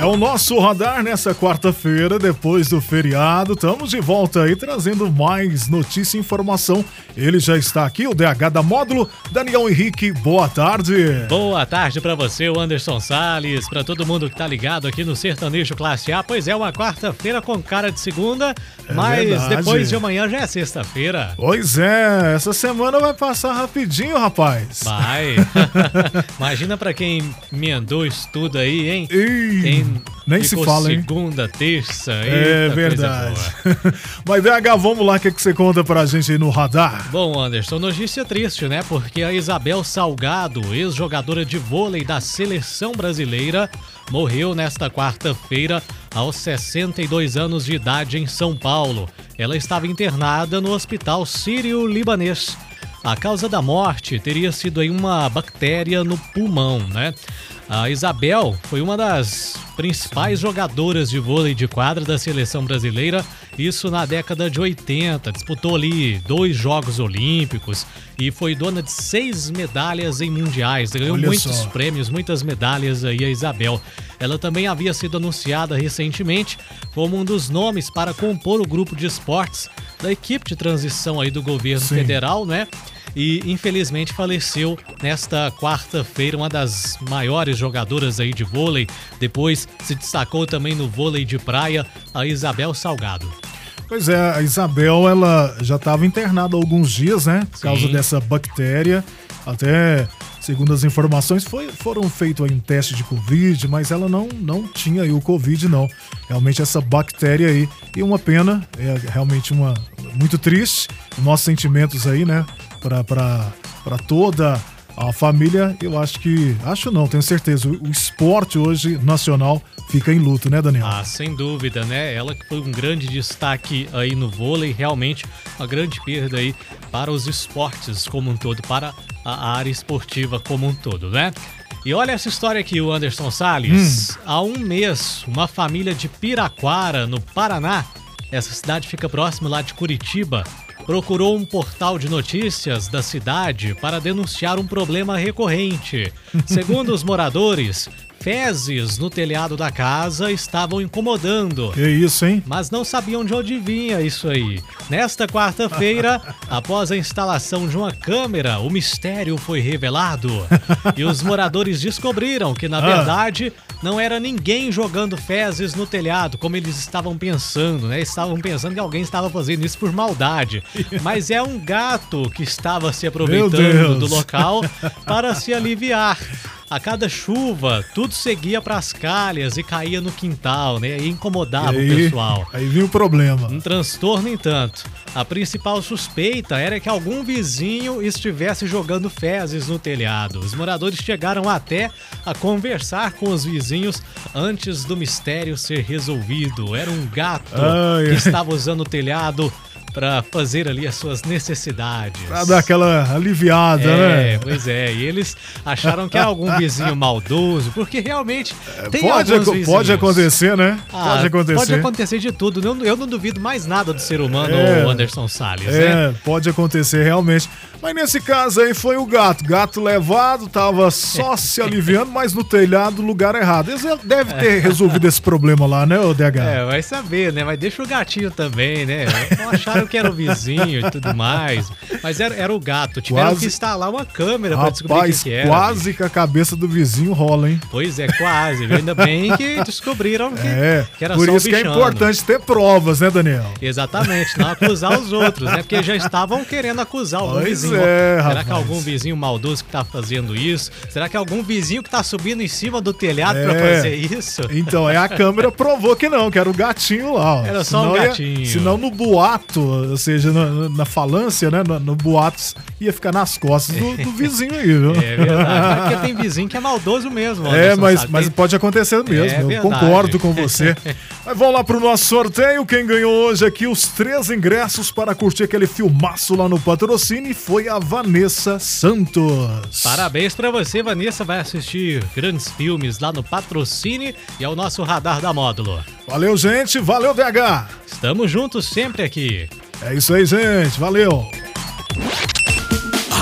É o nosso radar nessa quarta-feira, depois do feriado. Estamos de volta aí trazendo mais notícia e informação. Ele já está aqui, o DH da Módulo, Daniel Henrique. Boa tarde. Boa tarde para você, o Anderson Sales, para todo mundo que tá ligado aqui no Sertanejo Classe A. Pois é, uma quarta-feira com cara de segunda, É mas verdade. depois de amanhã já é sexta-feira. Pois é, essa semana vai passar rapidinho, rapaz. Vai. Imagina para quem emendou isso tudo aí, hein? Quem nem se ficou fala, hein? segunda, terça, É eita, verdade. Mas DH, vamos lá, o que, que você conta pra gente aí no radar? Bom, Anderson, notícia triste, né? Porque a Isabel Salgado, ex-jogadora de vôlei da seleção brasileira, morreu nesta quarta-feira aos 62 anos de idade em São Paulo. Ela estava internada no Hospital Sírio-Libanês. A causa da morte teria sido aí uma bactéria no pulmão, né? A Isabel foi uma das principais jogadoras de vôlei de quadra da seleção brasileira, isso na década de 80. Disputou ali dois Jogos Olímpicos e foi dona de seis medalhas em mundiais. Ganhou Olha muitos só. prêmios, muitas medalhas aí, a Isabel. Ela também havia sido anunciada recentemente como um dos nomes para compor o grupo de esportes da equipe de transição aí do governo Sim. federal, né? E infelizmente faleceu nesta quarta-feira, uma das maiores jogadoras aí de vôlei. Depois se destacou também no vôlei de praia, a Isabel Salgado. Pois é, a Isabel, ela já estava internada há alguns dias, né? Por causa Sim. dessa bactéria. Até, segundo as informações, foi, foram feitos aí um teste de Covid, mas ela não, não tinha aí o Covid, não. Realmente essa bactéria aí. E uma pena, é realmente uma muito triste. Nossos sentimentos aí, né? Pra toda a família, eu acho que. Acho não, tenho certeza. O, o esporte hoje nacional fica em luto, né, Daniel? Ah, sem dúvida, né? Ela que foi um grande destaque aí no vôlei, realmente uma grande perda aí para os esportes como um todo, para a área esportiva como um todo, né? E olha essa história aqui, o Anderson Salles. Há um mês, uma família de Piraquara, no Paraná, essa cidade fica próxima lá de Curitiba, procurou um portal de notícias da cidade para denunciar um problema recorrente. Segundo os moradores, fezes no telhado da casa estavam incomodando. Que isso, hein? Mas não sabiam de onde vinha isso aí. Nesta quarta-feira, após a instalação de uma câmera, o mistério foi revelado. E os moradores descobriram que, na Ah. verdade, não era ninguém jogando fezes no telhado, como eles estavam pensando, né? Estavam pensando que alguém estava fazendo isso por maldade. Mas é um gato que estava se aproveitando do local para se aliviar. A cada chuva, tudo seguia para as calhas e caía no quintal, né? E incomodava o pessoal. aí vinha o problema. Um transtorno, entanto. A principal suspeita era que algum vizinho estivesse jogando fezes no telhado. Os moradores chegaram até a conversar com os vizinhos antes do mistério ser resolvido. Era um gato Ai, que ai. estava usando o telhado para fazer ali as suas necessidades. Pra dar aquela aliviada, É, né? pois é. E eles acharam que era algum vizinho maldoso, porque realmente tem Pode, alguns pode acontecer, né? Ah, pode acontecer. Pode acontecer de tudo. Eu, eu não duvido mais nada do ser humano, É. Anderson Salles, né? É, pode acontecer realmente. Mas nesse caso aí foi o gato. Gato levado, tava só se aliviando, mas no telhado, lugar errado. Eles devem ter resolvido esse problema lá, né, o DH? É, vai saber, né? Mas deixa o gatinho também, né? Não acharam que era o vizinho e tudo mais. Mas era, era o gato. Tiveram Quase- que instalar uma câmera pra descobrir o que, que era. quase que a cabeça do vizinho rola, hein? Pois é, quase. Ainda bem que descobriram que, É, que era por só o isso que é importante ter provas, né, Daniel? Exatamente, não acusar os outros, né? Porque já estavam querendo acusar algum Pois vizinho. é, Será rapaz. que algum vizinho maldoso que tá fazendo isso? Será que algum vizinho que tá subindo em cima do telhado pra É. fazer isso? Então, é a câmera provou que não, que era o gatinho lá. Ó. Era só um Senão ia- gatinho. senão no boato ou seja, na, na falância, né? No, no boatos, ia ficar nas costas do, do vizinho aí, viu? É verdade. Porque tem vizinho que é maldoso mesmo. É, mas, mas pode acontecer mesmo. É eu concordo com você. mas vamos lá pro nosso sorteio. Quem ganhou hoje aqui os três ingressos para curtir aquele filmaço lá no patrocínio foi a Vanessa Santos. Parabéns para você, Vanessa. Vai assistir grandes filmes lá no patrocínio e ao nosso radar da módulo. Valeu, gente. Valeu, DH. Estamos juntos sempre aqui. É isso aí, gente. Valeu.